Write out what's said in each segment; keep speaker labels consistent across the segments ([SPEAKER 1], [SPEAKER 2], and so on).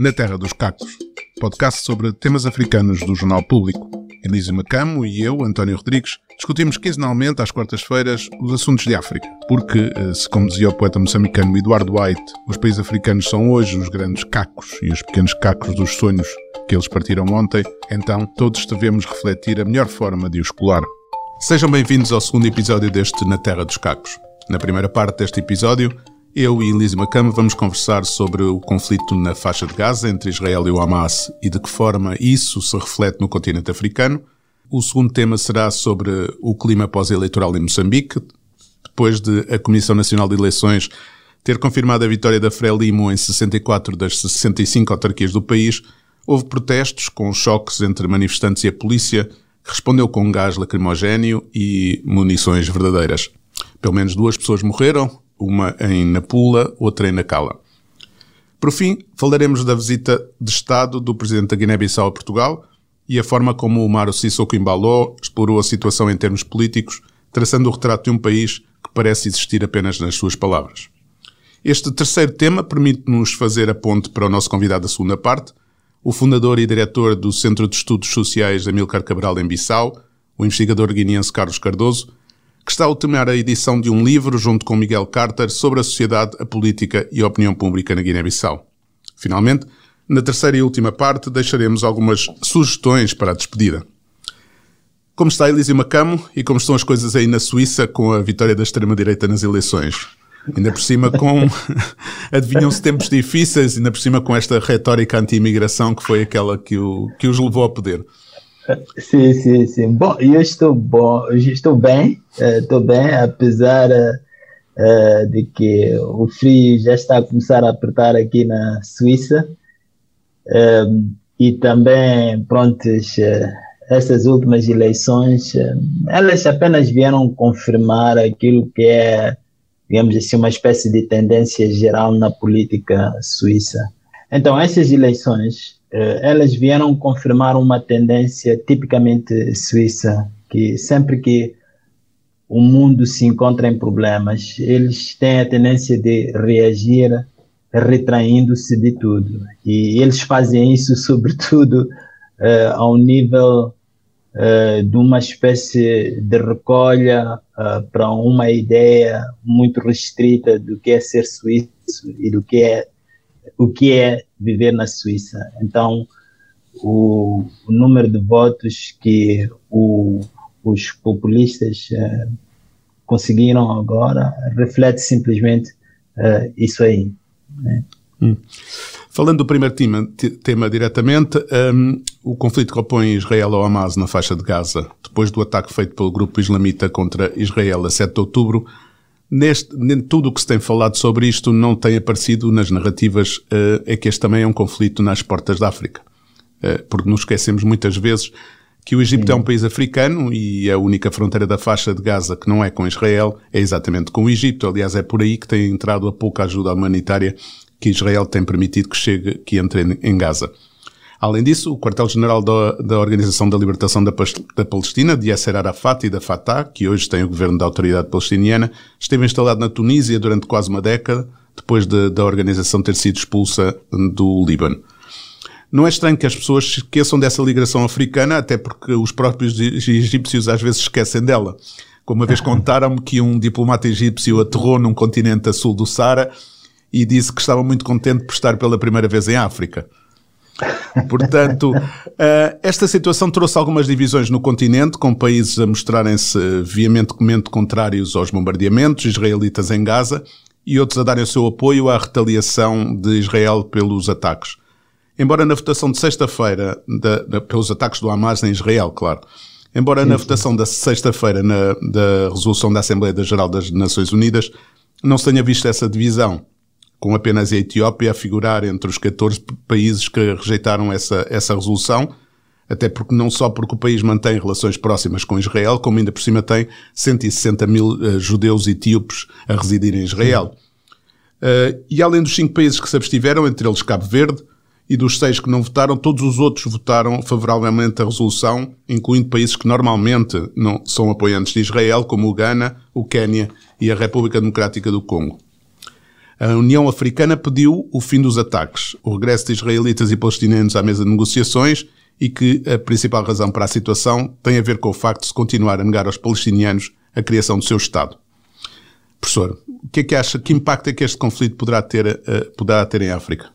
[SPEAKER 1] Na Terra dos Cacos, podcast sobre temas africanos do Jornal Público. Elisa Macamo e eu, António Rodrigues, discutimos quinzenalmente às quartas-feiras os assuntos de África. Porque, eh, se como dizia o poeta moçambicano Eduardo White, os países africanos são hoje os grandes cacos e os pequenos cacos dos sonhos que eles partiram ontem, então todos devemos refletir a melhor forma de os colar. Sejam bem-vindos ao segundo episódio deste Na Terra dos Cacos. Na primeira parte deste episódio, eu e Elise Macama vamos conversar sobre o conflito na faixa de Gaza entre Israel e o Hamas e de que forma isso se reflete no continente africano. O segundo tema será sobre o clima pós-eleitoral em Moçambique, depois de a Comissão Nacional de Eleições ter confirmado a vitória da Frelimo em 64 das 65 autarquias do país, houve protestos com choques entre manifestantes e a polícia, que respondeu com gás lacrimogéneo e munições verdadeiras. Pelo menos duas pessoas morreram, uma em Napula, outra em Nacala. Por fim, falaremos da visita de Estado do Presidente da Guiné-Bissau a Portugal e a forma como o Maro Sissoko Embaló explorou a situação em termos políticos, traçando o retrato de um país que parece existir apenas nas suas palavras. Este terceiro tema permite-nos fazer a ponte para o nosso convidado da segunda parte, o fundador e diretor do Centro de Estudos Sociais Amilcar Cabral em Bissau, o investigador guineense Carlos Cardoso, que está a ultimar a edição de um livro, junto com Miguel Carter, sobre a sociedade, a política e a opinião pública na Guiné-Bissau. Finalmente, na terceira e última parte, deixaremos algumas sugestões para a despedida. Como está Elísio Macamo e como estão as coisas aí na Suíça com a vitória da extrema-direita nas eleições? Ainda por cima com... Adivinham-se tempos difíceis, ainda por cima com esta retórica anti-imigração que foi aquela que, o, que os levou ao poder.
[SPEAKER 2] Sim, sim, sim. Bom, eu estou bom, eu estou bem, estou bem, apesar uh, de que o frio já está a começar a apertar aqui na Suíça. E também, prontos, essas últimas eleições, elas apenas vieram confirmar aquilo que é, digamos assim, uma espécie de tendência geral na política suíça. Então, essas eleições elas vieram confirmar uma tendência tipicamente suíça, que sempre que o mundo se encontra em problemas, eles têm a tendência de reagir retraindo-se de tudo. E eles fazem isso, sobretudo, uh, ao nível uh, de uma espécie de recolha uh, para uma ideia muito restrita do que é ser suíço e do que é o que é viver na Suíça. Então, o, o número de votos que o, os populistas uh, conseguiram agora reflete simplesmente uh, isso aí. Né?
[SPEAKER 1] Hum. Falando do primeiro tema, tema diretamente, um, o conflito que opõe Israel ao Hamas na faixa de Gaza, depois do ataque feito pelo grupo islamita contra Israel a 7 de outubro, Neste, tudo o que se tem falado sobre isto não tem aparecido nas narrativas, uh, é que este também é um conflito nas portas da África. Uh, porque nos esquecemos muitas vezes que o Egito Sim. é um país africano e a única fronteira da faixa de Gaza que não é com Israel é exatamente com o Egito. Aliás, é por aí que tem entrado a pouca ajuda humanitária que Israel tem permitido que chegue, que entre em Gaza. Além disso, o quartel-general da, da, Organização da Libertação da, da, Palestina, de Yasser Arafat e da Fatah, que hoje tem o governo da autoridade palestiniana, esteve instalado na Tunísia durante quase uma década, depois de, da organização ter sido expulsa do Líbano. Não é estranho que as pessoas se esqueçam dessa ligação africana, até porque os próprios egípcios às vezes esquecem dela. Como uma vez contaram-me que um diplomata egípcio aterrou num continente a sul do Sara e disse que estava muito contente por estar pela primeira vez em África. Portanto, uh, esta situação trouxe algumas divisões no continente, com países a mostrarem-se veementemente contrários aos bombardeamentos israelitas em Gaza e outros a darem o seu apoio à retaliação de Israel pelos ataques. Embora na votação de sexta-feira, pelos ataques do Hamas em Israel, claro. Embora sim, na sim. votação da sexta-feira da resolução da Assembleia Geral das Nações Unidas não se tenha visto essa divisão com apenas a Etiópia a figurar entre os 14 países que rejeitaram essa, essa resolução, até porque não só porque o país mantém relações próximas com Israel, como ainda por cima tem 160 mil uh, judeus etíopes a residir em Israel. Uh, e além dos cinco países que se abstiveram, entre eles Cabo Verde, e dos seis que não votaram, todos os outros votaram favoravelmente a resolução, incluindo países que normalmente não são apoiantes de Israel, como o Ghana, o Quênia e a República Democrática do Congo. A União Africana pediu o fim dos ataques, o regresso de israelitas e palestinianos à mesa de negociações e que a principal razão para a situação tem a ver com o facto de se continuar a negar aos palestinianos a criação do seu Estado. Professor, o que é que acha, que impacto é que este conflito poderá ter, uh, poderá ter em África?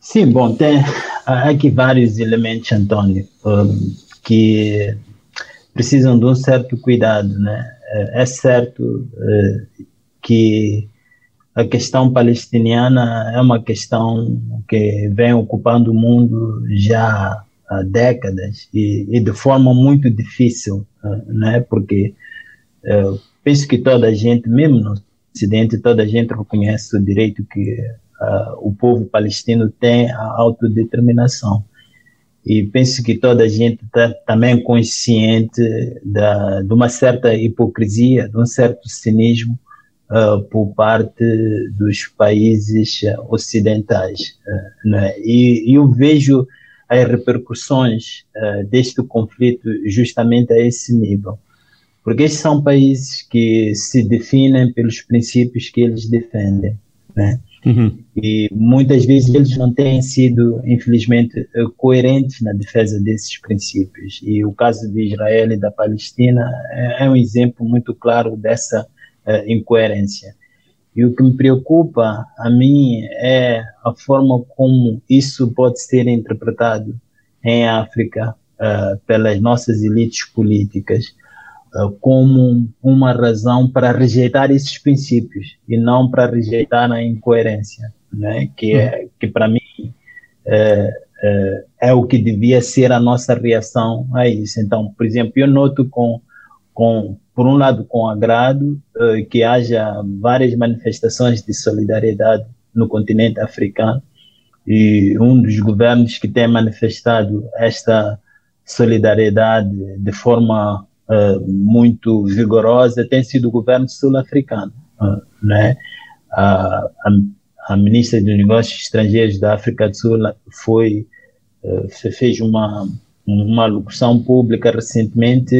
[SPEAKER 2] Sim, bom, tem aqui vários elementos, António, um, que precisam de um certo cuidado, né? É, é certo uh, que a questão palestiniana é uma questão que vem ocupando o mundo já há décadas e, e de forma muito difícil, né? Porque uh, penso que toda a gente, mesmo no Ocidente, toda a gente reconhece o direito que uh, o povo palestino tem à autodeterminação. E penso que toda a gente está também consciente da, de uma certa hipocrisia, de um certo cinismo uh, por parte dos países ocidentais. Uh, né? e, e, eu vejo as repercussões uh, deste conflito justamente a esse nível. Porque estes são países que se definem pelos princípios que eles defendem. Né? Uhum. E muitas vezes eles não têm sido, infelizmente, coerentes na defesa desses princípios. E o caso de Israel e da Palestina é, é um exemplo muito claro dessa uh, incoerência. E o que me preocupa a mim é a forma como isso pode ser interpretado em África uh, pelas nossas elites políticas uh, como uma razão para rejeitar esses princípios e não para rejeitar a incoerência, né? que, é, que para mim é, é, é, o que devia ser a nossa reação a isso. Então, por exemplo, eu noto com, com por um lado, com agrado uh, que haja várias manifestações de solidariedade no continente africano e um dos governos que tem manifestado esta solidariedade de forma uh, muito vigorosa tem sido o governo sul-africano, uh, né? A, a, a, ministra dos Negócios Estrangeiros da África do Sul foi fez uma uma locução pública recentemente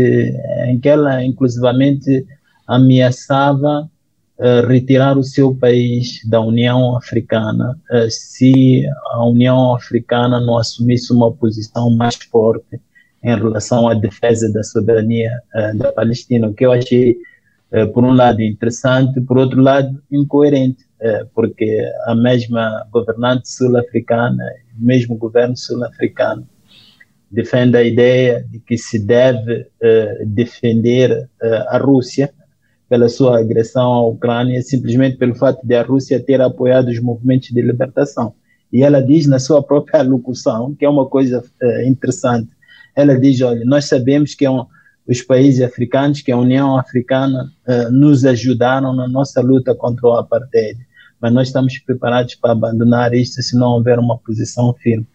[SPEAKER 2] em que ela inclusivamente ameaçava uh, retirar o seu país da União Africana uh, se a União Africana não assumisse uma posição mais forte em relação à defesa da soberania da Palestina, o que eu achei, por um lado, interessante, por outro lado, incoerente, porque a mesma governante sul-africana, o mesmo governo sul-africano, defende a ideia de que se deve defender a Rússia pela sua agressão à Ucrânia, simplesmente pelo fato de a Rússia ter apoiado os movimentos de libertação. E ela diz na sua própria locução, que é uma coisa interessante, ela diz, olha, nós sabemos que é um, os países africanos, que a União Africana uh, nos ajudaram na nossa luta contra o apartheid, mas nós estamos preparados para abandonar isto se não houver uma posição firme.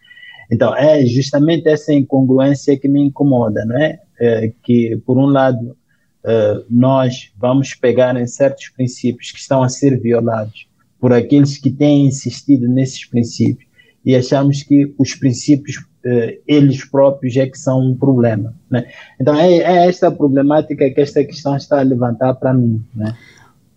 [SPEAKER 2] Então, é justamente essa incongruência que me incomoda, não é? é que, por um lado, uh, nós vamos pegar em certos princípios que estão a ser violados por aqueles que têm insistido nesses princípios e achamos que os princípios uh, eles próprios é que são um problema. Né? Então é, é, esta problemática que esta questão está a levantar para mim. Né?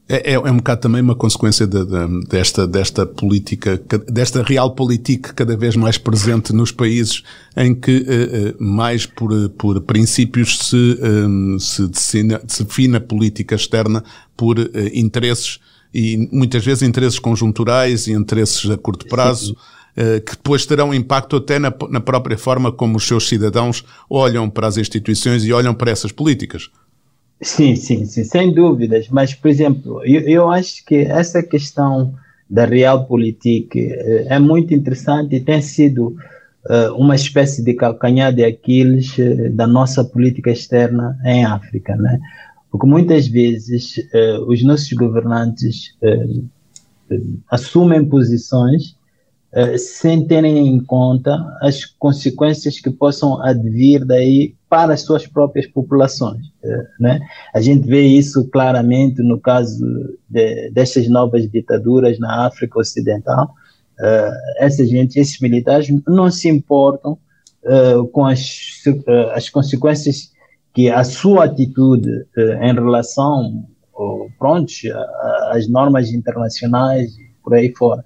[SPEAKER 1] É, é, é, um bocado também uma consequência de, de, desta, desta política, desta realpolitik cada vez mais presente nos países em que, uh, mais por, por princípios, se, um, se, define, a política externa por uh, interesses e muitas vezes interesses conjunturais e interesses a curto prazo. Eh, que depois terão impacto até na, na própria forma como os seus cidadãos olham para as instituições e olham para essas políticas.
[SPEAKER 2] Sim, sim, sim, sem dúvidas. Mas, por exemplo, eu, eu acho que essa questão da realpolitik eh, é muito interessante e tem sido uh, uma espécie de calcanhar de Aquiles uh, da nossa política externa em África, né? Porque muitas vezes uh, os nossos governantes assumem posições sem terem em conta as consequências que possam advir daí para as suas próprias populações. Uh, né? A gente vê isso claramente no caso de, destas novas ditaduras na África Ocidental. Uh, essa gente, esses militares não se importam com as, as consequências que a sua atitude em relação pronto, as normas internacionais por aí fora,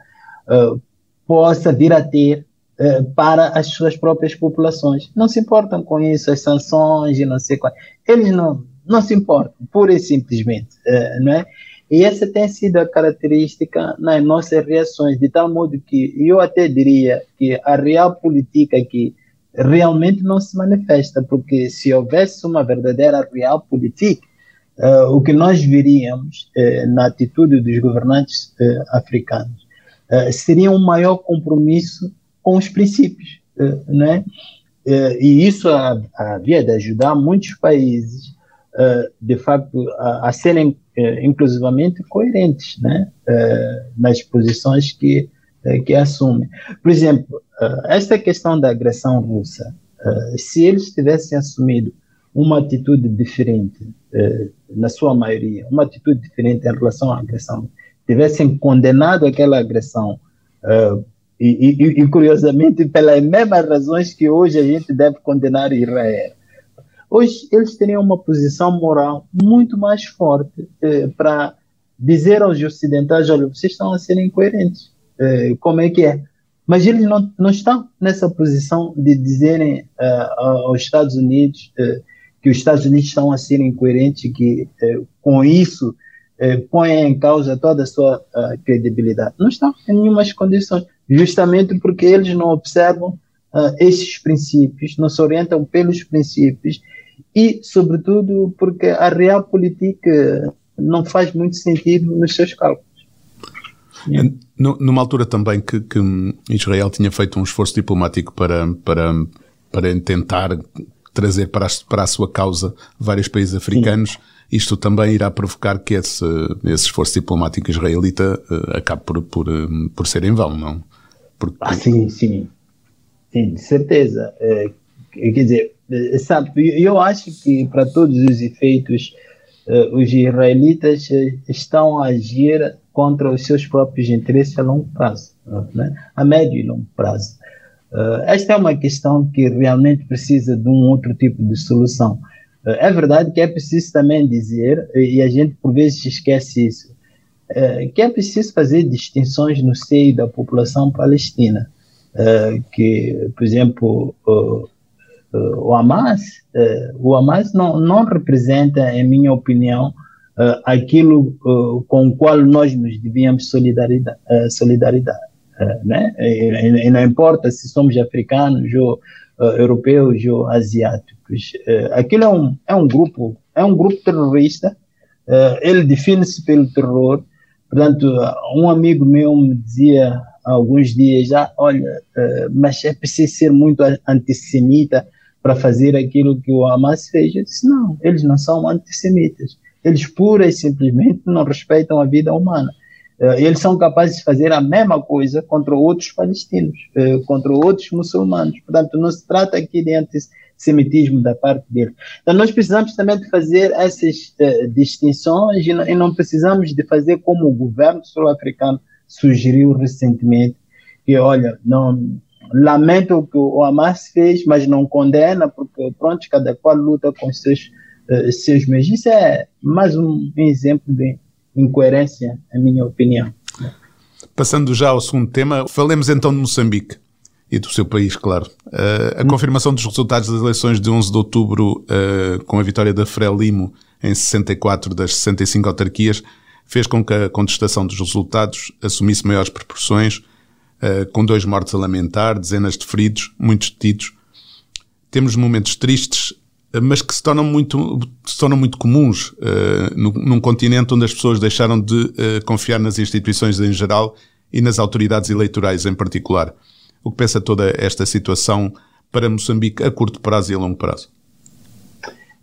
[SPEAKER 2] possa vir a ter para as suas próprias populações. Não se importam com isso, as sanções e não sei qual. Eles não, não se importam, pura e simplesmente, uh, não é? E essa tem sido a característica nas nossas reações, de tal modo que eu até diria que a real política aqui realmente não se manifesta, porque se houvesse uma verdadeira real política, uh, o que nós veríamos uh, na atitude dos governantes uh, africanos seria um maior compromisso com os princípios, né? e isso havia de ajudar muitos países, de facto, a, a serem inclusivamente coerentes, né? nas posições que que assumem. Por exemplo, esta questão da agressão russa, se eles tivessem assumido uma atitude diferente, eh, na sua maioria, uma atitude diferente em relação à agressão, tivessem condenado aquela agressão, eh, e, e, e, curiosamente pelas mesmas razões que hoje a gente deve condenar Israel. Hoje eles teriam uma posição moral muito mais forte eh, para dizer aos ocidentais: olha, vocês estão a ser incoerentes. Eh, como é que é? Mas eles não, não estão nessa posição de dizerem eh, aos Estados Unidos que os Estados Unidos estão a ser incoerentes, que eh, com isso eh, põem em causa toda a sua credibilidade. Não estão em nenhumas condições, justamente porque eles não observam uh, esses princípios, não se orientam pelos princípios e, sobretudo, porque a real política não faz muito sentido nos seus cálculos.
[SPEAKER 1] Numa altura também que, que, Israel tinha feito um esforço diplomático para, para, para tentar trazer para a, para a sua causa vários países africanos, sim. isto também irá provocar que esse, esse esforço diplomático israelita uh, acabe por, por, uh, por ser em vão, não?
[SPEAKER 2] Porque... Ah, sim, sim. Sim, de certeza. É, quer dizer, sabe, eu acho que para todos os efeitos, os israelitas estão a agir contra os seus próprios interesses a longo prazo, né? a médio e longo prazo. Esta é uma questão que realmente precisa de um outro tipo de solução. É verdade que é preciso também dizer, e a gente por vezes esquece isso, uh, que é preciso fazer distinções no seio da população palestina. que, por exemplo, o Hamas, o Hamas não, não representa, em minha opinião, aquilo com o qual nós nos devíamos solidariedade. né? E, e, não importa se somos africanos ou europeus ou asiáticos. Aquilo é um, é um grupo, é um grupo terrorista. Ele define-se pelo terror. Portanto, um amigo meu me dizia há alguns dias já, olha, mas é preciso ser muito antissemita para fazer aquilo que o Hamas fez. Eu disse, não, eles não são antissemitas. Eles pura e simplesmente não respeitam a vida humana. Eh, eles são capazes de fazer a mesma coisa contra outros palestinos, eh, contra outros muçulmanos. Portanto, não se trata aqui de antissemitismo da parte deles. Então, nós precisamos também de fazer essas uh, distinções e não, e não, precisamos de fazer como o governo sul-africano sugeriu recentemente, que, olha, não lamento o que o Hamas fez, mas não condena, porque, pronto, cada qual luta com seus, uh, seus meios. Isso é mais um exemplo de incoerência, a minha opinião.
[SPEAKER 1] Passando já ao segundo tema, falemos então de Moçambique e do seu país, claro. Uh, a hum. confirmação dos resultados das eleições de 11 de outubro, uh, com a vitória da Frelimo em 64 das 65 autarquias, fez com que a contestação dos resultados assumisse maiores proporções, uh, com dois mortos a lamentar, dezenas de feridos, muitos detidos. Temos momentos tristes mas que se tornam muito, se tornam muito comuns num, continente onde as pessoas deixaram de confiar nas instituições em geral e nas autoridades eleitorais em particular. O que pensa toda esta situação para Moçambique a curto prazo e a longo prazo?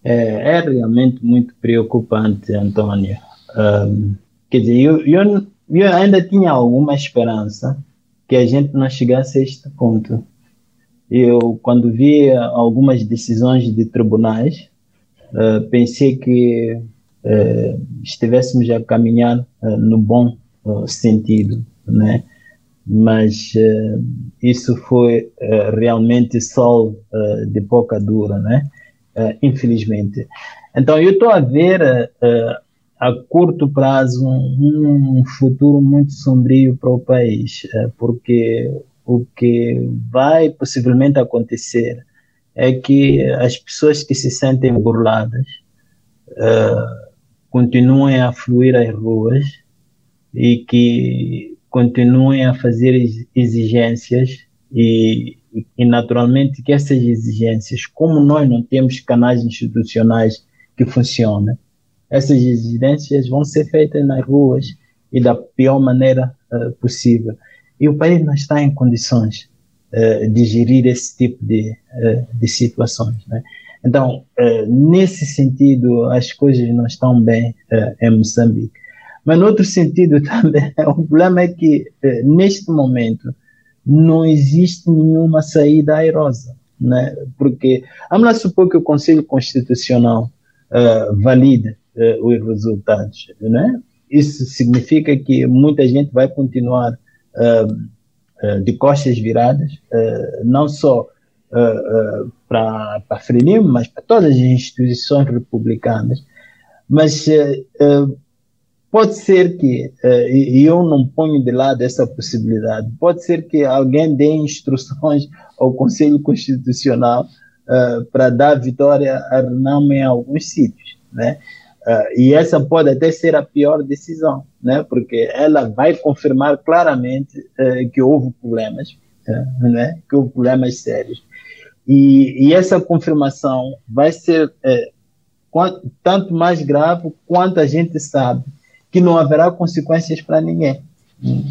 [SPEAKER 2] É, é realmente muito preocupante, António. Um, quer dizer, eu, eu, eu ainda tinha alguma esperança que a gente não chegasse a este ponto eu, quando vi algumas decisões de tribunais, uh, pensei que uh, estivéssemos a caminhar uh, no bom sentido, né? Mas isso foi realmente sol de boca dura, né? infelizmente. Então, eu estou a ver a curto prazo um, um, futuro muito sombrio para o país, porque o que vai possivelmente acontecer é que as pessoas que se sentem burladas uh, continuem a fluir às ruas e que continuem a fazer exigências e, e, naturalmente que essas exigências, como nós não temos canais institucionais que funcionem, essas exigências vão ser feitas nas ruas e da pior maneira uh, possível. E o país não está em condições uh, de gerir esse tipo de, uh, de situações. Né? Então, nesse sentido, as coisas não estão bem em Moçambique. Mas, no outro sentido também, o problema é que, neste momento, não existe nenhuma saída airosa. Né? Porque, vamos lá supor que o Conselho Constitucional valide os resultados. Né? Isso significa que muita gente vai continuar de costas viradas, não só para a Frelimo, mas para todas as instituições republicanas. Mas pode ser que, e eu não ponho de lado essa possibilidade, pode ser que alguém dê instruções ao Conselho Constitucional para dar vitória a Renamo em alguns sítios, né? Uh, e essa pode até ser a pior decisão, né? porque ela vai confirmar claramente uh, que houve problemas, uh, né? que houve problemas sérios. E, e essa confirmação vai ser tanto mais grave quanto a gente sabe que não haverá consequências para ninguém.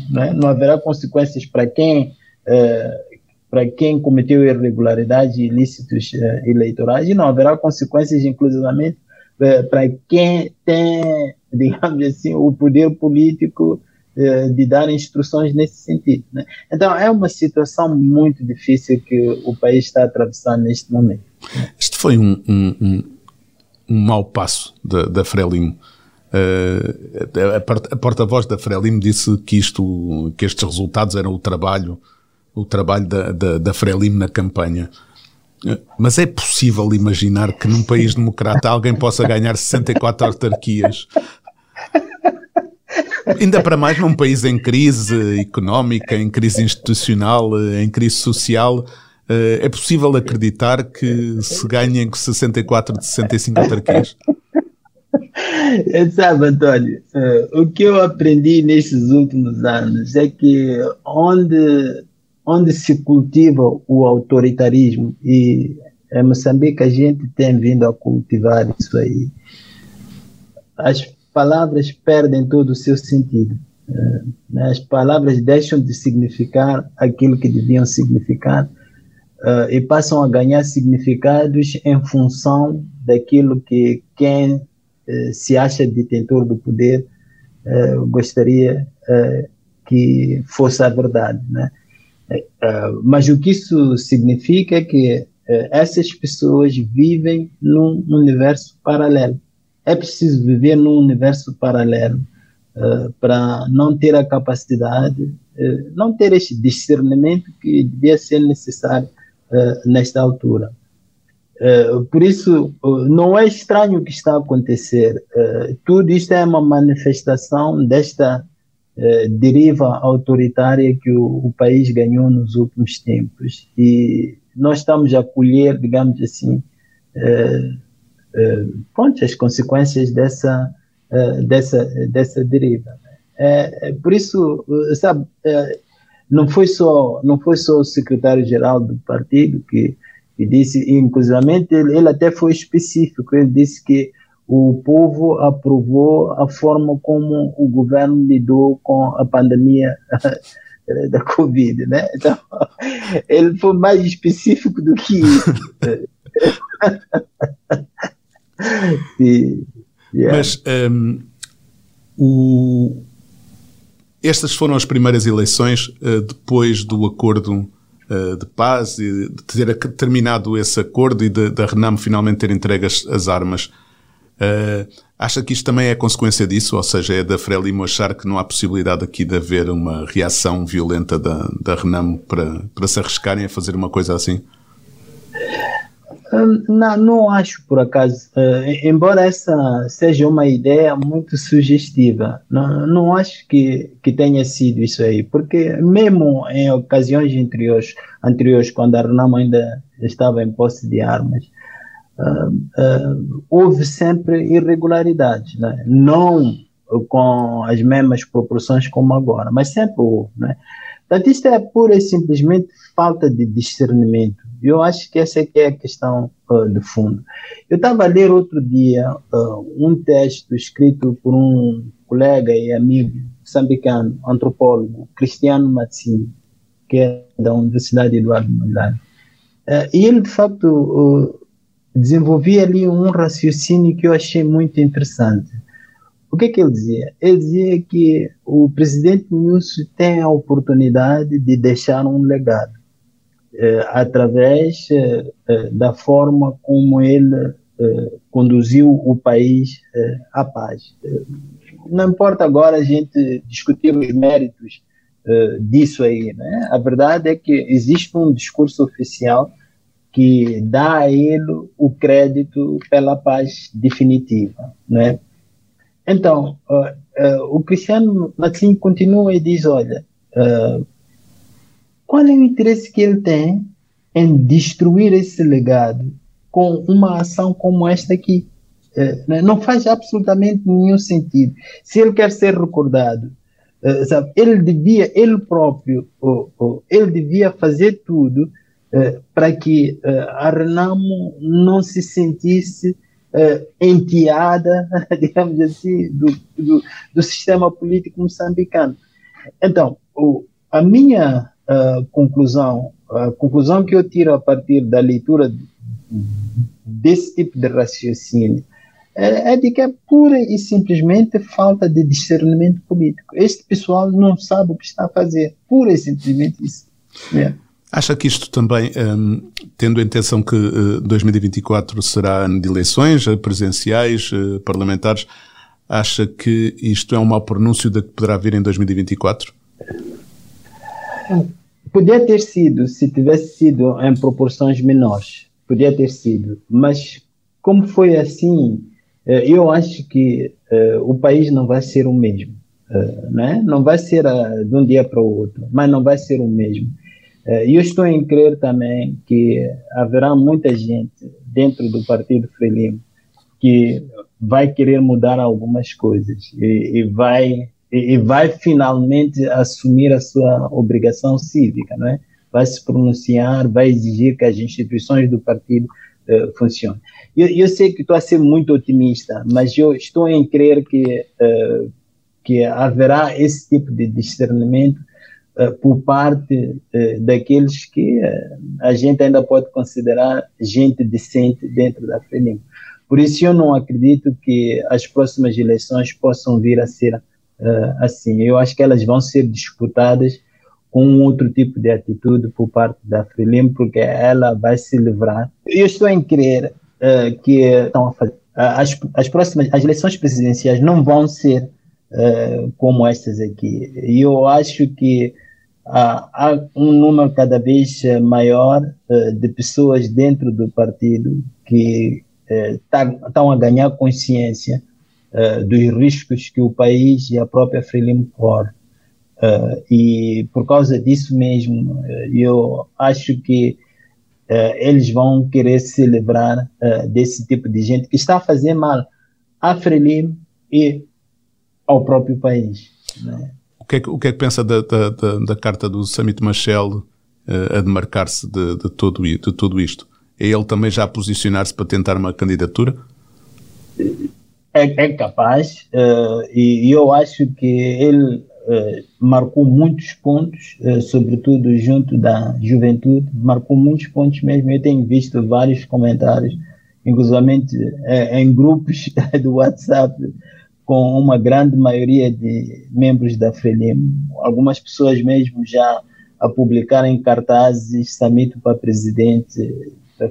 [SPEAKER 2] Né? Não haverá consequências para quem para quem cometeu irregularidades e ilícitos eleitorais e não haverá consequências, inclusivamente, é, para quem tem, digamos assim, o poder político é, de dar instruções nesse sentido. Né? Então, é uma situação muito difícil que o país está atravessando neste momento.
[SPEAKER 1] Este foi um, um, um, um mau passo da, da Frelimo. Uh, a, porta-voz da Frelimo disse que, isto, que estes resultados eram o trabalho, o trabalho da, da, da Frelimo na campanha. Mas é possível imaginar que num país democrata alguém possa ganhar 64 autarquias? Ainda para mais num país em crise económica, em crise institucional, em crise social, eh, é possível acreditar que se ganhem 64 de 65 autarquias?
[SPEAKER 2] Sabe, António, eh, o que eu aprendi nesses últimos anos é que onde onde se cultiva o autoritarismo e em Moçambique a gente tem vindo a cultivar isso aí. As palavras perdem todo o seu sentido. Eh, as palavras deixam de significar aquilo que deviam significar uh, e passam a ganhar significados em função daquilo que quem uh, se acha detentor do poder uh, gostaria que fosse a verdade. Né? Uh, mas o que isso significa é que uh, essas pessoas vivem num universo paralelo. É preciso viver num universo paralelo uh, para não ter a capacidade, não ter este discernimento que devia ser necessário nesta altura. Por isso, não é estranho o que está a acontecer. tudo isto é uma manifestação desta eh, deriva autoritária que o, o, país ganhou nos últimos tempos. E nós estamos a colher, digamos assim, eh, eh, pronto, as consequências dessa, eh, dessa, dessa deriva. É, é, por isso, sabe, não foi só não foi só o secretário-geral do partido que, que disse, inclusive ele, ele até foi específico, ele disse que o povo aprovou a forma como o governo lidou com a pandemia da Covid, né? Então, ele foi mais específico do que isso.
[SPEAKER 1] Yeah. Mas um, o, estas foram as primeiras eleições uh, depois do acordo uh, de paz e de ter terminado esse acordo e da Renamo finalmente ter entregue as, as armas. Uh, acha que isto também é consequência disso? Ou seja, é da Frelimo achar que não há possibilidade aqui de haver uma reação violenta da, da Renamo para, para se arriscarem a fazer uma coisa assim?
[SPEAKER 2] Hum, não, não acho por acaso, uh, embora essa seja uma ideia muito sugestiva, não, não acho que, que tenha sido isso aí, porque mesmo em ocasiões anteriores, anteriores quando a Renamo ainda estava em posse de armas, uh, uh, houve sempre irregularidades, né? não com as mesmas proporções como agora, mas sempre houve. Né? Portanto, isto é pura e simplesmente falta de discernimento eu acho que essa é a questão uh, de fundo. Eu estava a ler outro dia uh, um texto escrito por um colega e amigo moçambicano, antropólogo, Cristiano Mazzini, que é da Universidade Eduardo Mondlane. Uh, e ele, de facto, desenvolvia ali um raciocínio que eu achei muito interessante. O que, que ele dizia? Ele dizia que o presidente Nilson tem a oportunidade de deixar um legado através eh, eh, da forma como ele conduziu o país à paz. Não importa agora a gente discutir os méritos disso aí, né? A verdade é que existe um discurso oficial que dá a ele o crédito pela paz definitiva, né? Então, o Cristiano assim continua e diz, olha, qual é o interesse que ele tem em destruir esse legado com uma ação como esta aqui? É, não faz absolutamente nenhum sentido. Se ele quer ser recordado, é, sabe, ele devia, ele próprio, ele devia fazer tudo é, para que a Renamo não se sentisse enteada, digamos assim, do, do, do sistema político moçambicano. Então, a minha uh, conclusão, a conclusão que eu tiro a partir da leitura desse tipo de raciocínio é, é de que é pura e simplesmente falta de discernimento político. Este pessoal não sabe o que está a fazer, pura e simplesmente isso.
[SPEAKER 1] É. Acha que isto também, um, tendo a intenção que uh, 2024 será ano de eleições uh, presenciais, uh, parlamentares, acha que isto é um mau pronúncio da que poderá vir em 2024?
[SPEAKER 2] Podia ter sido, se tivesse sido em proporções menores, podia ter sido, mas como foi assim, eh, eu acho que uh, o país não vai ser o mesmo, uh, né? não vai ser uh, de um dia para o outro, mas não vai ser o mesmo. E eu estou em crer também que haverá muita gente dentro do Partido Frelimo que vai querer mudar algumas coisas e, e vai e, vai finalmente assumir a sua obrigação cívica, não é? Vai se pronunciar, vai exigir que as instituições do partido uh, funcionem. Eu, eu, sei que estou a ser muito otimista, mas eu estou em crer que uh, que haverá esse tipo de discernimento uh, por parte daqueles que a gente ainda pode considerar gente decente dentro da FRELIM. Por isso eu não acredito que as próximas eleições possam vir a ser uh, assim. Eu acho que elas vão ser disputadas com um outro tipo de atitude por parte da Freelim, porque ela vai se livrar. Eu estou em crer uh, que estão a fazer, uh, as, as próximas, as eleições presidenciais não vão ser uh, como estas aqui. E eu acho que há um número cada vez maior de pessoas dentro do partido que estão a ganhar consciência uh, dos riscos que o país e a própria Frelimo correm. Uh, e por causa disso mesmo, uh, eu acho que eles vão querer se livrar desse tipo de gente que está a fazer mal à Frelimo e ao próprio país. Né?
[SPEAKER 1] O, que é que, o que é que pensa da, da, da, da carta do Samit Machel a demarcar-se de, de, tudo, de tudo isto? É ele também já posicionar-se para tentar uma candidatura?
[SPEAKER 2] É, é capaz uh, e, eu acho que ele uh, marcou muitos pontos, uh, sobretudo junto da juventude, marcou muitos pontos mesmo. Eu tenho visto vários comentários, inclusive em grupos do WhatsApp, com uma grande maioria de membros da FRELIM, algumas pessoas mesmo já a publicarem cartazes, Samito para presidente,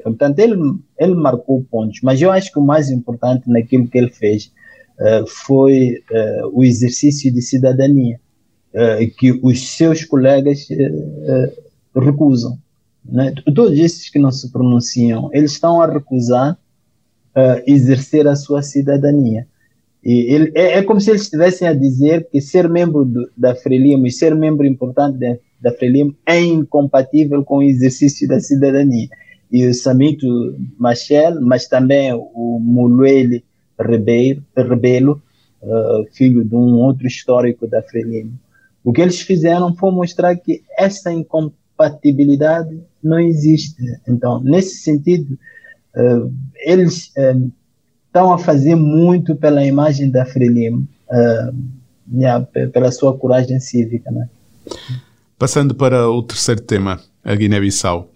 [SPEAKER 2] Portanto, ele, ele marcou pontos, mas eu acho que o mais importante naquilo que ele fez uh, foi uh, o exercício de cidadania, uh, que os seus colegas recusam. né? todos esses que não se pronunciam, eles estão a recusar exercer a sua cidadania. E ele, é, é, como se eles estivessem a dizer que ser membro do, da Frelimo e ser membro importante da, da Frelimo é incompatível com o exercício da cidadania. E o Samito Machel, mas também o Muluele Rebelo, uh, filho de um outro histórico da Frelimo, o que eles fizeram foi mostrar que essa incompatibilidade não existe. Então, nesse sentido, uh, eles uh, estão a fazer muito pela imagem da Frelimo, pela sua coragem cívica. Né?
[SPEAKER 1] Passando para o terceiro tema, a Guiné-Bissau.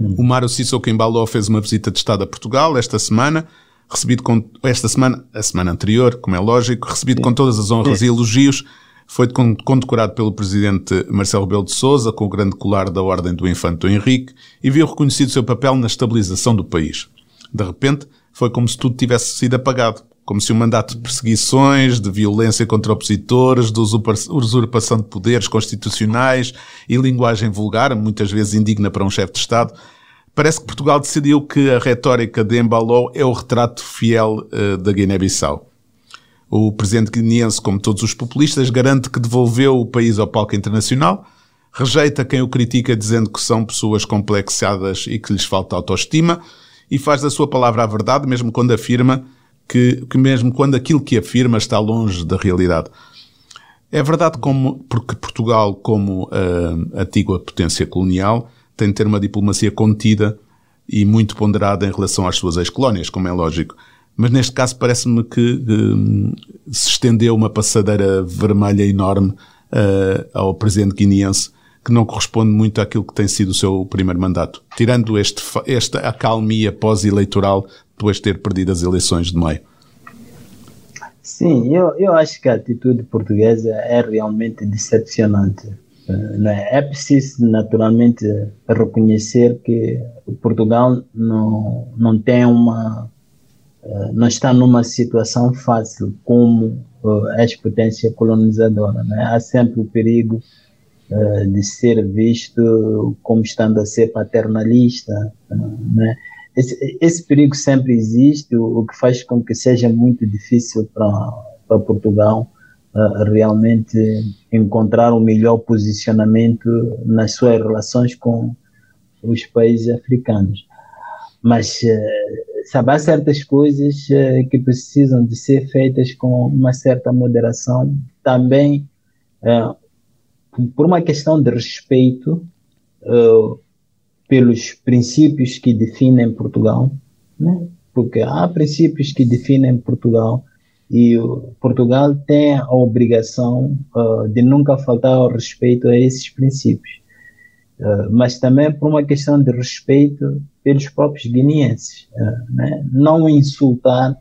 [SPEAKER 1] Hum. O Mário Sissoko Embaló fez uma visita de Estado a Portugal esta semana, recebido com, esta semana, a semana anterior, como é lógico, recebido com todas as honras e elogios, foi condecorado pelo presidente Marcelo Rebelo de Sousa com o grande colar da Ordem do Infante Henrique e viu reconhecido o seu papel na estabilização do país. De repente, foi como se tudo tivesse sido apagado como se o mandato de perseguições, de violência contra opositores, de usurpação de poderes constitucionais e linguagem vulgar, muitas vezes indigna para um chefe de Estado, parece que Portugal decidiu que a retórica de Embaló é o retrato fiel uh, da Guiné-Bissau. O presidente guineense, como todos os populistas, garante que devolveu o país ao palco internacional, rejeita quem o critica dizendo que são pessoas complexadas e que lhes falta autoestima, e faz da sua palavra a verdade, mesmo quando afirma que, que mesmo quando aquilo que afirma está longe da realidade. É verdade como, porque Portugal, como uh, antiga potência colonial, tem de ter uma diplomacia contida e muito ponderada em relação às suas ex-colónias, como é lógico. Mas neste caso parece-me que uh, se estendeu uma passadeira vermelha enorme uh, ao presidente guineense que não corresponde muito àquilo que tem sido o seu primeiro mandato. Tirando este, esta acalmia pós-eleitoral depois de ter perdido as eleições de maio?
[SPEAKER 2] Sim, eu, eu acho que a atitude portuguesa é realmente decepcionante. É? é preciso, naturalmente, reconhecer que Portugal não, não tem uma. Eh, não está numa situação fácil como eh, ex-potência colonizadora. Né? Há sempre o perigo eh, de ser visto como estando a ser paternalista. Né? Esse, esse perigo sempre existe, o, o, que faz com que seja muito difícil para Portugal uh, realmente encontrar o melhor posicionamento nas suas relações com os países africanos. Mas, uh, sabe, há certas coisas uh, que precisam de ser feitas com uma certa moderação, também por uma questão de respeito pelos princípios que definem Portugal, né? porque há princípios que definem Portugal e Portugal tem a obrigação uh, de nunca faltar ao respeito a esses princípios, uh, mas também por uma questão de respeito pelos próprios guineenses, uh, né? não insultar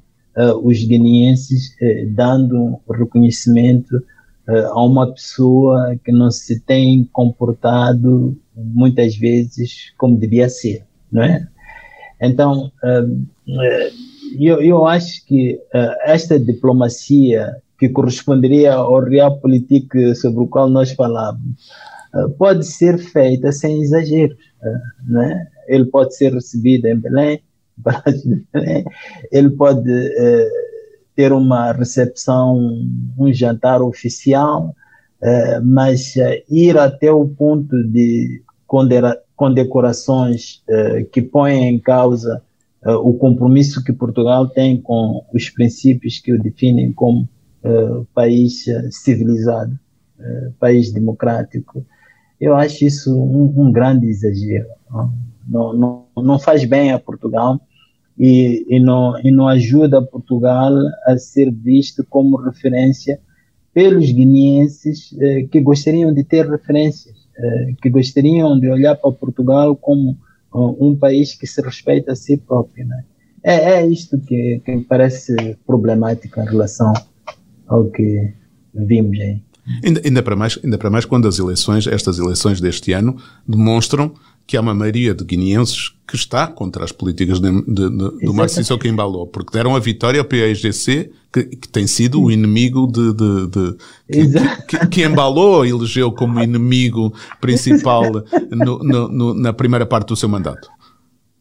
[SPEAKER 2] os guineenses dando reconhecimento a uma pessoa que não se tem comportado muitas vezes como devia ser, não é? Então, eh, eu, eu acho que eh, esta diplomacia que corresponderia ao realpolitik sobre o qual nós falávamos, eh, pode ser feita sem exageros, né? Ele pode ser recebido em Belém, ele pode ter uma recepção, um jantar oficial, mas ir até o ponto de condecorações uh, que põem em causa uh, o compromisso que Portugal tem com os princípios que o definem como uh, país civilizado, país democrático. Eu acho isso um, um grande exagero. Não, não, não, faz bem a Portugal e, e, não, e não ajuda Portugal a ser visto como referência pelos guineenses que gostariam de ter referências eh, que gostariam de olhar para Portugal como um país que se respeita a si próprio. Né? É, é isto que, que parece problemático em relação ao que vimos aí.
[SPEAKER 1] Ainda, ainda, para mais, ainda para mais quando as eleições, estas eleições deste ano, demonstram que há uma maioria de guineenses que está contra as políticas de, de, de, do porque deram a vitória ao PAIGC, que, que tem sido o inimigo de, que, que, que, embalou, elegeu como inimigo principal no, no, no, na primeira parte do seu mandato.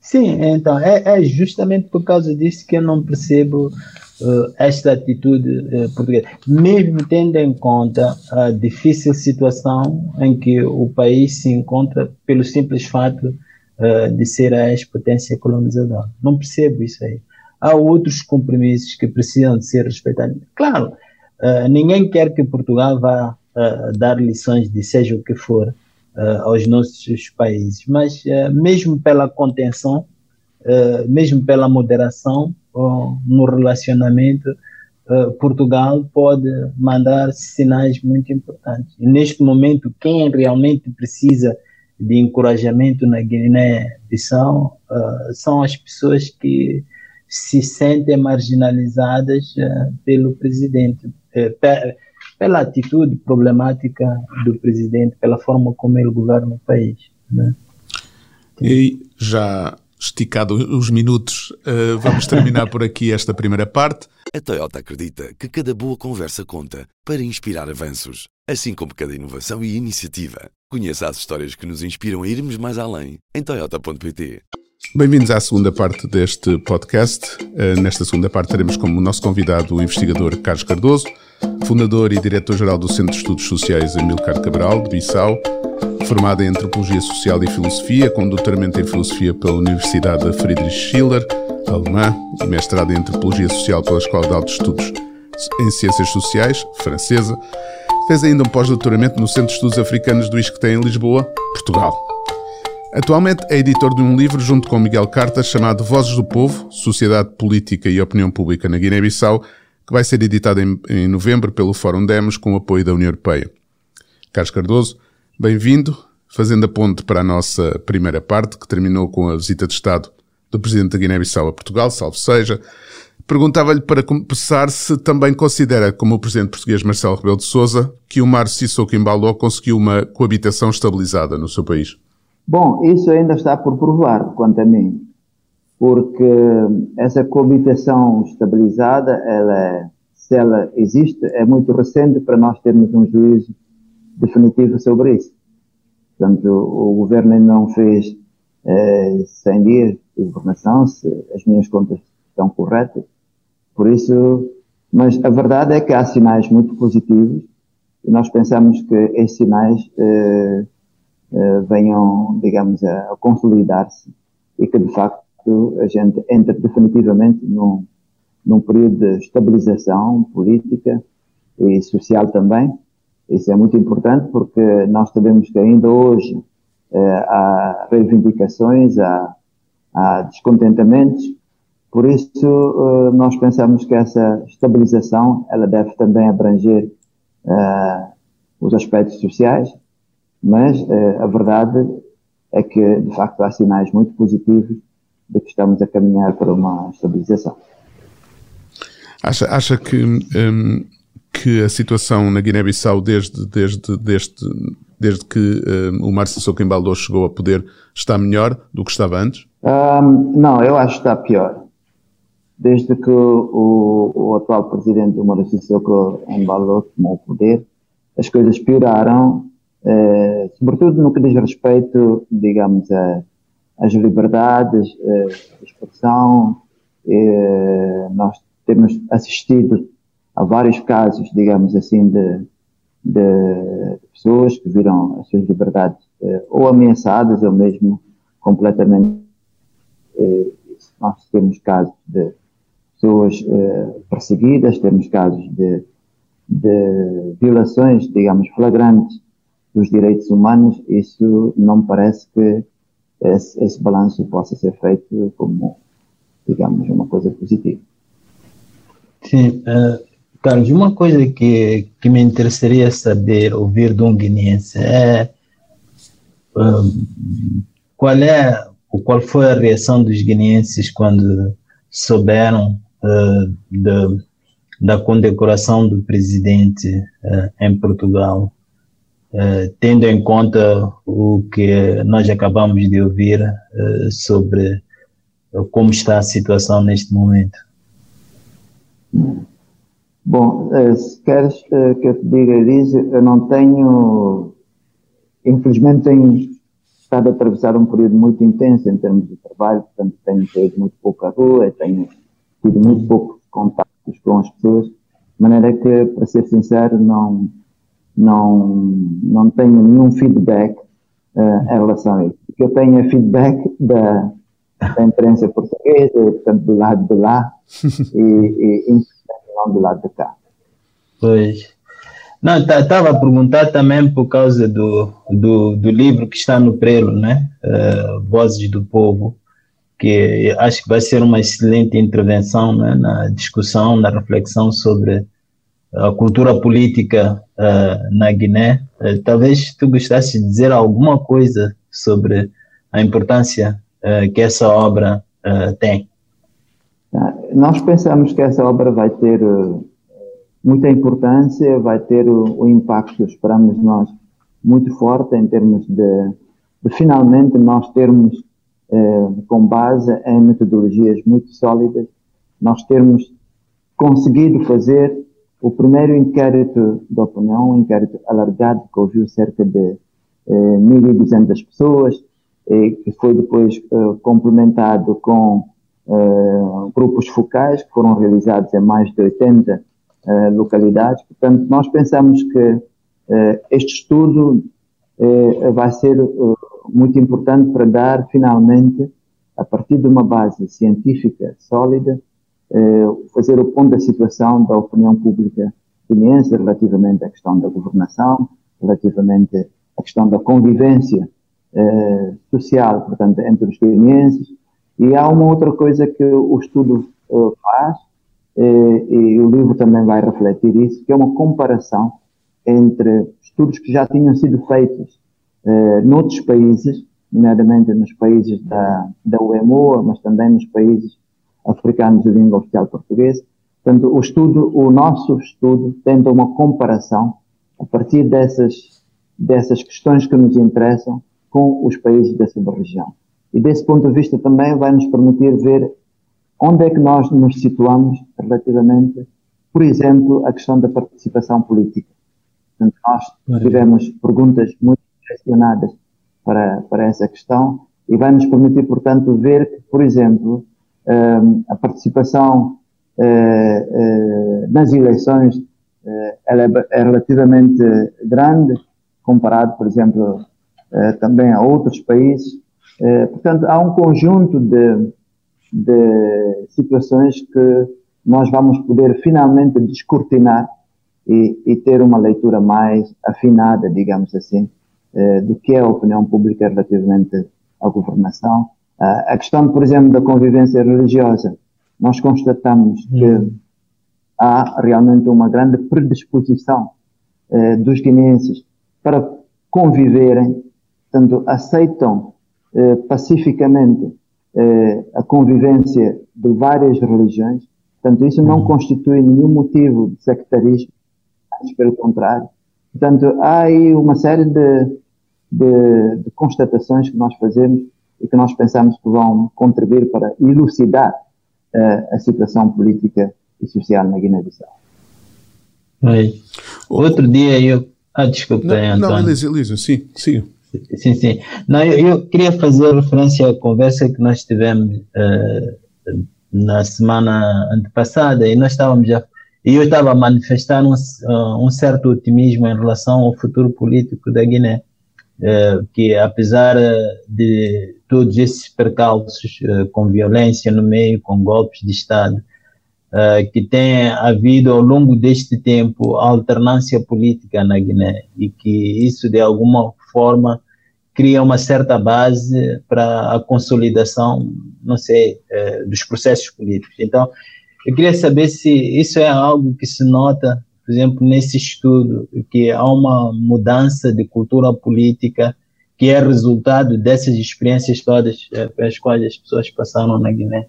[SPEAKER 2] Sim, então, é, é justamente por causa disso que eu não percebo uh, esta atitude uh, portuguesa, mesmo tendo em conta a difícil situação em que o país se encontra pelo simples fato uh, de ser a ex-potência colonizadora. Não percebo isso aí. Há outros compromissos que precisam de ser respeitados. Claro, ninguém quer que Portugal vá dar lições de seja o que for aos nossos países, mas mesmo pela contenção, mesmo pela moderação, no relacionamento, uh, Portugal pode mandar sinais muito importantes. E neste momento, quem realmente precisa de encorajamento na Guiné-Bissau uh, são as pessoas que se sentem marginalizadas uh, pelo presidente, pela atitude problemática do presidente, pela forma como ele governa o país. Né?
[SPEAKER 1] E já esticado os minutos, uh, vamos terminar por aqui esta primeira parte.
[SPEAKER 3] A Toyota acredita que cada boa conversa conta para inspirar avanços, assim como cada inovação e iniciativa. Conheça as histórias que nos inspiram a irmos mais além em Toyota.pt.
[SPEAKER 1] Bem-vindos à segunda parte deste podcast. Uh, nesta segunda parte teremos como nosso convidado o investigador Carlos Cardoso, fundador e diretor-geral do Centro de Estudos Sociais Amilcar Cabral, de Bissau, formada em Antropologia Social e Filosofia, com doutoramento em Filosofia pela Universidade Friedrich Schiller, alemã, e mestrado em Antropologia Social pela Escola de Altos Estudos em Ciências Sociais, francesa. Fez ainda um pós-doutoramento no Centro de Estudos Africanos do ISCTE em Lisboa, Portugal. Atualmente é editor de um livro junto com Miguel Cartas chamado Vozes do Povo, Sociedade Política e Opinião Pública na Guiné-Bissau, que vai ser editado em, em novembro pelo Fórum Demos com o apoio da União Europeia. Carlos Cardoso Bem-vindo, fazendo a ponte para a nossa primeira parte, que terminou com a visita de Estado do Presidente da Guiné-Bissau a Portugal, salvo seja. Perguntava-lhe para começar se também considera, como o Presidente português Marcelo Rebelo de Sousa, que o Mar Sissoko Embaló conseguiu uma coabitação estabilizada no seu país.
[SPEAKER 4] Bom, isso ainda está por provar, quanto a mim, porque essa coabitação estabilizada, ela, se ela existe, é muito recente para nós termos um juízo definitivo sobre isso. Portanto, o, governo ainda não fez eh, 100 dias de governação, se as minhas contas estão corretas. Por isso, mas a verdade é que há sinais muito positivos e nós pensamos que esses sinais eh, eh, venham, digamos, a, a consolidar-se e que de facto a gente entra definitivamente num, num período de estabilização política e social também, isso é muito importante porque nós sabemos que ainda hoje eh, há reivindicações, há, há descontentamentos, por isso eh, nós pensamos que essa estabilização ela deve também abranger eh, os aspectos sociais, mas eh, a verdade é que de facto há sinais muito positivos de que estamos a caminhar para uma estabilização.
[SPEAKER 1] Acha, acha que hum, que a situação na Guiné-Bissau desde, desde, desde, desde que um, o Márcio Soquimbaldô chegou a poder está melhor do que estava antes?
[SPEAKER 4] Um, não, eu acho que está pior. Desde que o, o atual presidente do Maurício Sissoko tomou o poder, as coisas pioraram, eh, sobretudo no que diz respeito, digamos, a, às liberdades eh, de expressão. Eh, nós temos assistido há vários casos, digamos assim, de, de pessoas que viram as suas liberdades eh, ou ameaçadas ou mesmo completamente. Eh, nós temos casos de pessoas eh, perseguidas, temos casos de, de violações, digamos, flagrantes dos direitos humanos. Isso não me parece que esse, esse balanço possa ser feito como, digamos, uma coisa positiva.
[SPEAKER 2] Sim, uh, Carlos, uma coisa que, que me interessaria saber, ouvir de um guineense é um, qual é qual foi a reação dos guineenses quando souberam uh, de, da condecoração do presidente uh, em Portugal. uh, tendo em conta o que nós acabamos de ouvir sobre como está a situação neste momento?
[SPEAKER 4] Bom, se queres que eu te diga, Elise, eu não tenho, infelizmente tenho estado a atravessar um período muito intenso em termos de trabalho, portanto tenho tido muito pouco a rua, tenho tido muito poucos contactos com as pessoas, de maneira que, para ser sincero, não, não, não tenho nenhum feedback uh, em relação a isso. O que eu tenho é feedback da, da imprensa portuguesa, portanto, do lado de lá, e, e não do lado de cá.
[SPEAKER 2] Pois. Não, estava a perguntar também por causa do, do, do, livro que está no prelo, né? Uh, Vozes do Povo, que acho que vai ser uma excelente intervenção né? na discussão, na reflexão sobre a cultura política uh, na Guiné. Uh, talvez tu gostasse de dizer alguma coisa sobre a importância que essa obra tem.
[SPEAKER 4] Ah, nós pensamos que essa obra vai ter muita importância, vai ter o impacto, esperamos nós, muito forte em termos de, de finalmente nós termos, eh, com base em metodologias muito sólidas, nós termos conseguido fazer o primeiro inquérito de opinião, um inquérito alargado que ouviu cerca de eh, 1.200 pessoas, e que foi depois eh, complementado com eh, grupos focais que foram realizados em mais de 80 uh, localidades. Portanto, nós pensamos que uh, este estudo vai ser muito importante para dar, finalmente, a partir de uma base científica sólida, fazer o ponto da situação da opinião pública guineense relativamente à questão da governação, relativamente à questão da convivência social, portanto, entre os guineenses. E há uma outra coisa que o estudo faz, e, e o livro também vai refletir isso, que é uma comparação entre estudos que já tinham sido feitos eh, noutros países, nomeadamente nos países da, da UEMOA, mas também nos países africanos de língua oficial portuguesa. Portanto, o estudo, o nosso estudo tenta uma comparação a partir dessas, dessas questões que nos interessam com os países da sub-região. E desse ponto de vista também vai nos permitir ver Onde é que nós nos situamos relativamente, por exemplo, à questão da participação política? Portanto, nós tivemos perguntas muito direcionadas para, para essa questão e vai nos permitir, portanto, ver que, por exemplo, um, a participação uh, uh, nas eleições ela é, é, relativamente grande comparado, por exemplo, também a outros países. Portanto, há um conjunto de, de situações que nós vamos poder finalmente descortinar e, e ter uma leitura mais afinada, digamos assim, eh, do que é a opinião pública relativamente à governação. A questão, por exemplo, da convivência religiosa, nós constatamos que uhum. há realmente uma grande predisposição eh, dos guineenses para conviverem, portanto, aceitam eh, pacificamente eh, a convivência de várias religiões. Portanto, isso não uhum. constitui nenhum motivo de sectarismo, antes pelo contrário. Portanto, há aí uma série de, de, de, constatações que nós fazemos e que nós pensamos que vão contribuir para elucidar uh, a situação política e social na Guiné-Bissau.
[SPEAKER 2] Outro dia eu. Ah, desculpa,
[SPEAKER 1] não, Não, Elisa, Elisa, sim, sim.
[SPEAKER 2] Sim, sim. Não, eu, eu, queria fazer referência à conversa que nós tivemos uh, na semana antepassada e nós estávamos já e eu estava a manifestar um, uh, um, certo otimismo em relação ao futuro político da Guiné, uh, que apesar de todos esses percalços com violência no meio, com golpes de Estado, que tem havido ao longo deste tempo alternância política na Guiné e que isso de alguma forma cria uma certa base para a consolidação, não sei, eh, dos processos políticos. Então, eu queria saber se isso é algo que se nota, por exemplo, nesse estudo, que há uma mudança de cultura política que é resultado dessas experiências todas eh, pelas quais as pessoas passaram na Guiné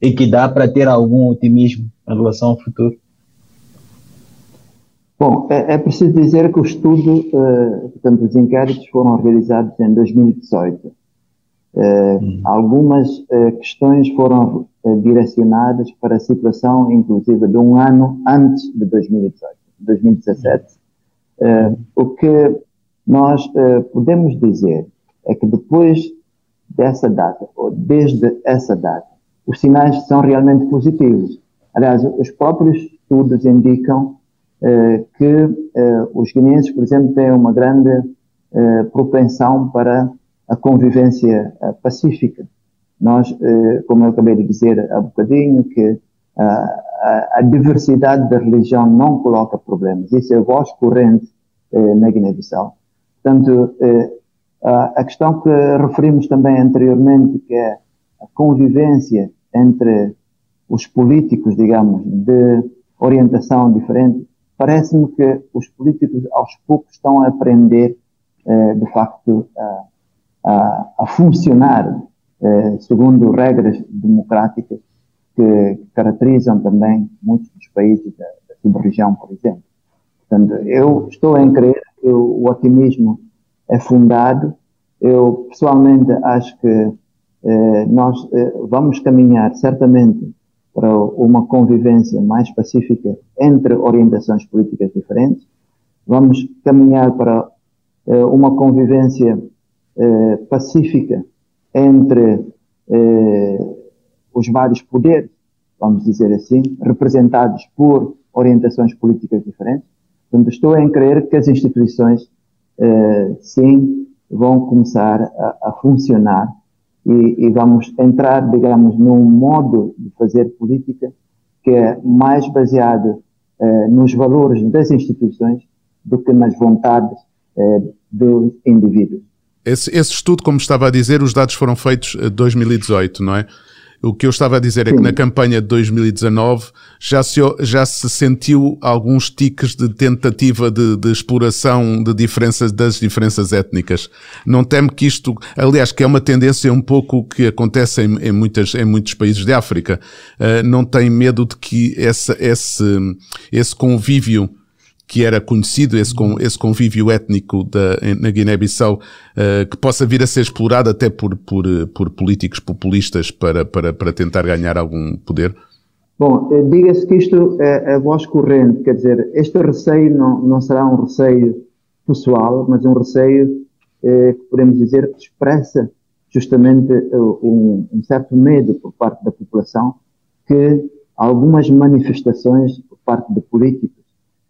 [SPEAKER 2] e que dá para ter algum otimismo em relação ao futuro.
[SPEAKER 4] Bom, é, é, preciso dizer que o estudo, uh, portanto, os inquéritos foram realizados em 2018. Uh, hum. Algumas uh, questões foram direcionadas para a situação, inclusive, de um ano antes de 2018, 2017. o que nós podemos dizer é que depois dessa data, ou desde essa data, os sinais são realmente positivos. Aliás, os próprios estudos indicam eh, que eh, os guineenses, por exemplo, têm uma grande eh, propensão para a convivência pacífica. Nós, como eu acabei de dizer há bocadinho, que a diversidade da religião não coloca problemas. Isso é voz corrente na Guiné-Bissau. Portanto, a questão que referimos também anteriormente, que é a convivência entre os políticos, digamos, de orientação diferente, parece-me que os políticos aos poucos estão a aprender, eh, de facto, a, a, a funcionar eh, segundo regras democráticas que, caracterizam também muitos dos países da, da sub-região, por exemplo. Portanto, eu estou a crer que o, o otimismo é fundado. Eu, pessoalmente, acho que eh, nós eh, vamos caminhar certamente para uma convivência mais pacífica entre orientações políticas diferentes. Vamos caminhar para eh, uma convivência eh, pacífica entre eh, os vários poderes, vamos dizer assim, representados por orientações políticas diferentes. Portanto, estou em crer que as instituições, sim, vão começar a, a funcionar e, e, vamos entrar, digamos, num modo de fazer política que é mais baseado eh, nos valores das instituições do que nas vontades eh, dos indivíduos.
[SPEAKER 1] Esse, esse, estudo, como estava a dizer, os dados foram feitos em 2018, não é? O que eu estava a dizer é que na campanha de 2019 já se, já se sentiu alguns tiques de tentativa de, de, exploração de diferenças, das diferenças étnicas. Não teme que isto, aliás, que é uma tendência um pouco que acontece em, em, muitas, em muitos países de África. Uh, não tem medo de que esse, esse, esse convívio que era conhecido, esse, esse convívio étnico da, na Guiné-Bissau, uh, que possa vir a ser explorado até por, por, por políticos populistas para, para, para tentar ganhar algum poder?
[SPEAKER 4] Bom, eh, diga-se que isto é, é voz corrente, quer dizer, este receio não, não será um receio pessoal, mas um receio eh, que podemos dizer que expressa justamente um, um certo medo por parte da população que algumas manifestações por parte de políticos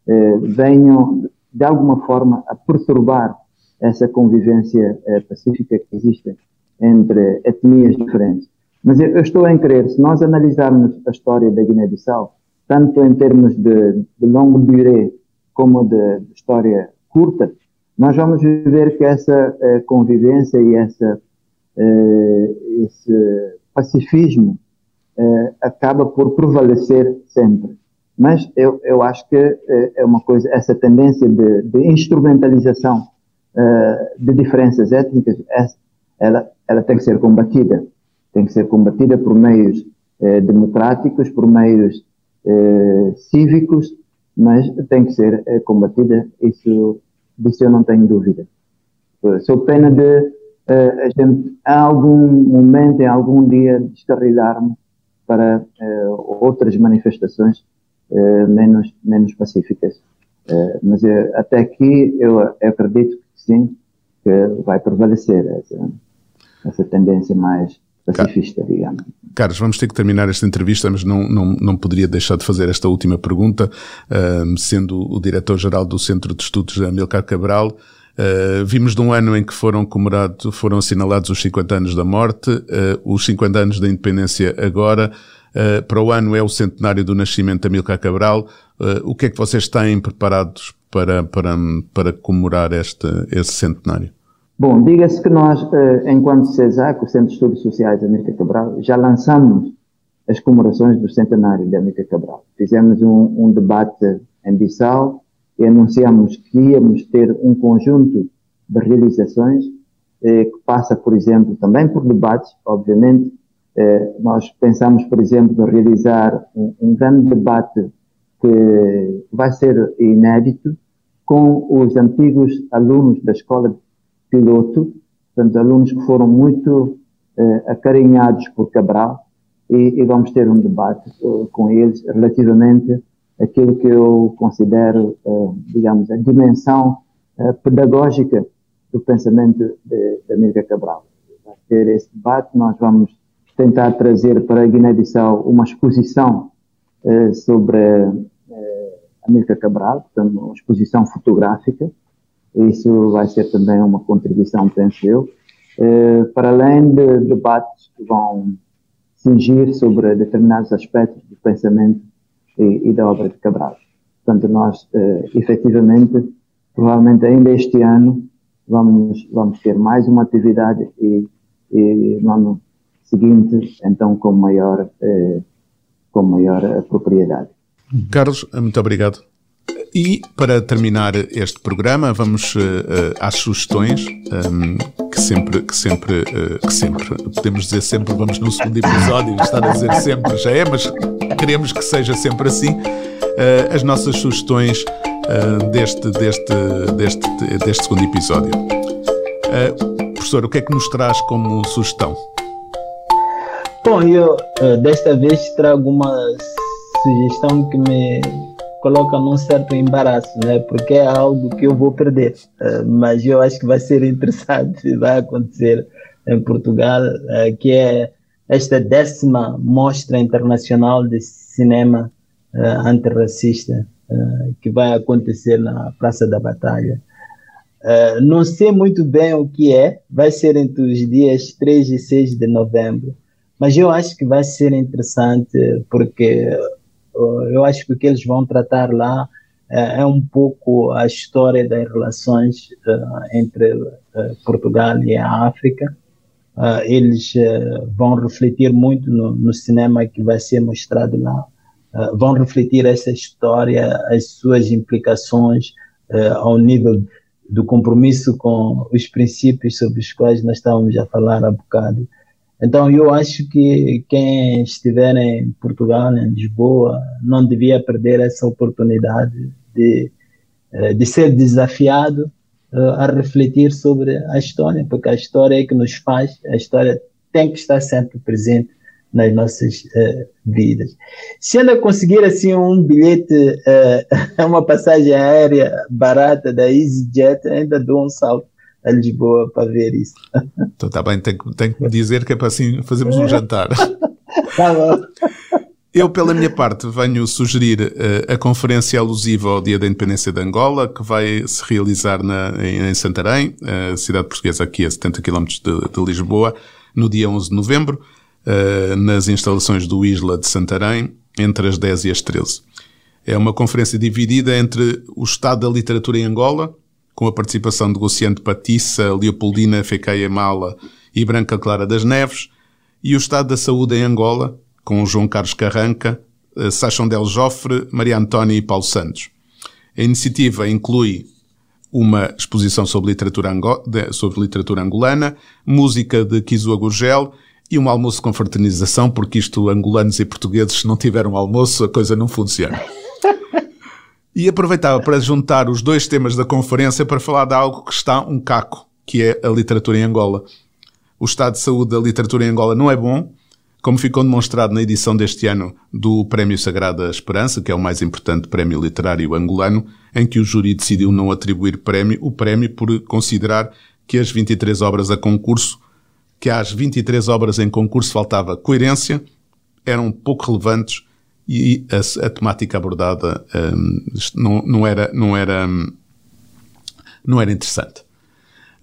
[SPEAKER 4] eh, venham de alguma forma a perturbar essa convivência eh, pacífica que existe entre etnias diferentes. Mas eu, eu estou a crer, se nós analisarmos a história da Guiné-Bissau, tanto em termos de, de longo durée como de, de, história curta, nós vamos ver que essa eh, convivência e essa, eh, esse pacifismo eh, acaba por prevalecer sempre. Mas eu, eu acho que eh, é uma coisa, essa tendência de, de instrumentalização uh, de diferenças étnicas, ela, ela tem que ser combatida. Tem que ser combatida por meios uh, democráticos, por meios cívicos, mas tem que ser combatida, isso, disso eu não tenho dúvida. Sou pena de a gente, em algum momento, em algum dia, descarrilarmos para outras manifestações eh, menos, menos pacíficas. Uh, mas até aqui eu, eu, acredito que sim, que vai prevalecer essa, essa tendência mais pacifista, digamos.
[SPEAKER 1] Carlos, vamos ter que terminar esta entrevista, mas não, não, não poderia deixar de fazer esta última pergunta, sendo o diretor-geral do Centro de Estudos Amilcar Cabral. Uh, vimos de um ano em que foram comemorados, foram assinalados os 50 anos da morte, uh, os 50 anos da independência agora. Uh, para o ano é o centenário do nascimento de Amilcar Cabral. Uh, o que é que vocês têm preparados para, para, para comemorar este, este centenário?
[SPEAKER 4] Bom, diga-se que nós, uh, enquanto CESAC, o Centro de Estudos Sociais de Amílcar Cabral, já lançamos as comemorações do centenário de Amílcar Cabral. Fizemos um, um debate em Bissau e anunciamos que íamos ter um conjunto de realizações que passa, por exemplo, também por debates, obviamente, eh, nós pensamos, por exemplo, em realizar um, grande debate que vai ser inédito com os antigos alunos da escola piloto, portanto, alunos que foram muito eh, acarinhados por Cabral, e, e, vamos ter um debate uh, com eles relativamente àquilo que eu considero, uh, digamos, a dimensão uh, pedagógica do pensamento de, Amílcar Cabral. Vai ter esse debate, nós vamos tentar trazer para a Guiné-Bissau uma exposição sobre Amílcar Cabral, portanto, uma exposição fotográfica, isso vai ser também uma contribuição, penso eu, para além de debates que vão cingir sobre determinados aspectos do pensamento e, e da obra de Cabral. Portanto, nós, eh, efetivamente, provavelmente ainda este ano, vamos, vamos ter mais uma atividade e, e seguinte, então, com maior, eh, com maior propriedade.
[SPEAKER 1] Carlos, muito obrigado. E para terminar este programa, vamos uh, às sugestões, um, que sempre, que sempre, uh, que sempre, podemos dizer sempre, vamos no segundo episódio, estar a dizer sempre já é, mas queremos que seja sempre assim. Uh, as nossas sugestões deste, deste, deste, deste segundo episódio. professor, o que é que nos traz como sugestão?
[SPEAKER 2] Bom, eu desta vez trago uma sugestão que me coloca num certo embaraço, né? Porque é algo que eu vou perder. Uh, mas eu acho que vai ser interessante, vai acontecer em Portugal, uh, que é esta décima mostra internacional de cinema uh, antirracista que vai acontecer na Praça da Batalha. não sei muito bem o que é, vai ser entre os dias 3 e 6 de novembro, mas eu acho que vai ser interessante porque eu acho que o que eles vão tratar lá é, é um pouco a história das relações uh, entre uh, Portugal e a África. Uh, eles vão refletir muito no, no, cinema que vai ser mostrado lá. vão refletir essa história, as suas implicações ao nível do compromisso com os princípios sobre os quais nós estávamos a falar há bocado. Então, eu acho que quem estiver em Portugal, em Lisboa, não devia perder essa oportunidade de, eh, de ser desafiado eh, a refletir sobre a história, porque a história é que nos faz, a história tem que estar sempre presente nas nossas uh, vidas. Se ainda conseguir assim um bilhete, uh, uma passagem aérea barata da EasyJet, ainda dou um salto a Lisboa para ver isso.
[SPEAKER 1] Então está bem, tenho, tenho que dizer que é para assim fazermos um jantar.
[SPEAKER 2] Tá bom.
[SPEAKER 1] Eu, pela minha parte, venho sugerir uh, a conferência alusiva ao Dia da Independência de Angola, que vai se realizar na, em, em Santarém, uh, cidade portuguesa aqui a 70 km de, de Lisboa, no dia 11 de novembro, uh, nas instalações do Isla de Santarém, entre as 10 e as 13. É uma conferência dividida entre o estado da literatura em Angola, com a participação de Luciano Patiça, Leopoldina Fequeia Mala e Branca Clara das Neves, e o Estado da Saúde em Angola, com João Carlos Carranca, eh, Sachon Del Joffre, Maria Antónia e Paulo Santos. A iniciativa inclui uma exposição sobre literatura, sobre literatura angolana, música de Kizua Gurgel e um almoço com fraternização, porque isto, angolanos e portugueses, se não tiveram almoço, a coisa não funciona. E aproveitava para juntar os dois temas da conferência para falar de algo que está um caco, que é a literatura em Angola. O estado de saúde da literatura em Angola não é bom, como ficou demonstrado na edição deste ano do Prémio Sagrada Esperança, que é o mais importante prémio literário angolano, em que o júri decidiu não atribuir prémio, o prémio por considerar que as 23 obras a concurso, que às 23 obras em concurso faltava coerência, eram pouco relevantes e a, a temática abordada um, não, não, era, não, era, não era interessante.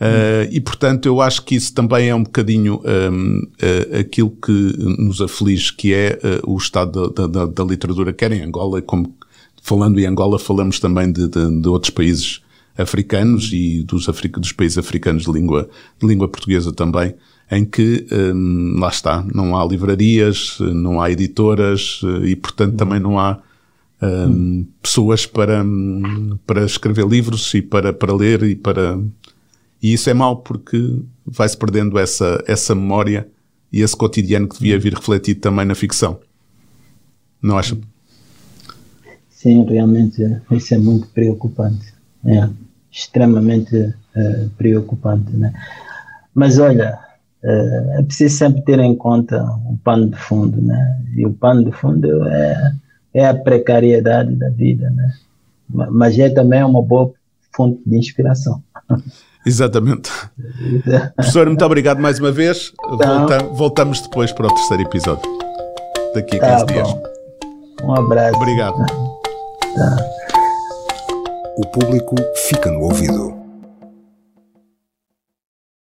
[SPEAKER 1] Uh, e portanto eu acho que isso também é um bocadinho um, uh, aquilo que nos aflige, que é uh, o estado da, da, da, literatura, quer em Angola, como falando em Angola, falamos também de, de, de outros países africanos e dos, dos países africanos de língua, de língua portuguesa também, em que, hum, lá está, não há livrarias, não há editoras eh, e, portanto, também não há hum, pessoas para, hum, para escrever livros e para, para ler e para. E isso é mau porque vai-se perdendo essa, essa memória e esse cotidiano que devia vir refletido também na ficção. Não acha?
[SPEAKER 2] sim, realmente isso é muito preocupante. É extremamente uh, preocupante, né? Mas olha, é preciso sempre ter em conta o pano de fundo, né? E o pano de fundo é, é a precariedade da vida, né? Mas é também uma boa fonte de inspiração.
[SPEAKER 1] Exatamente. Professor, muito obrigado mais uma vez. Volta, voltamos depois para o terceiro episódio. Daqui a 15 tá dias.
[SPEAKER 2] Um abraço.
[SPEAKER 1] Obrigado.
[SPEAKER 2] Tá.
[SPEAKER 5] O público fica no ouvido.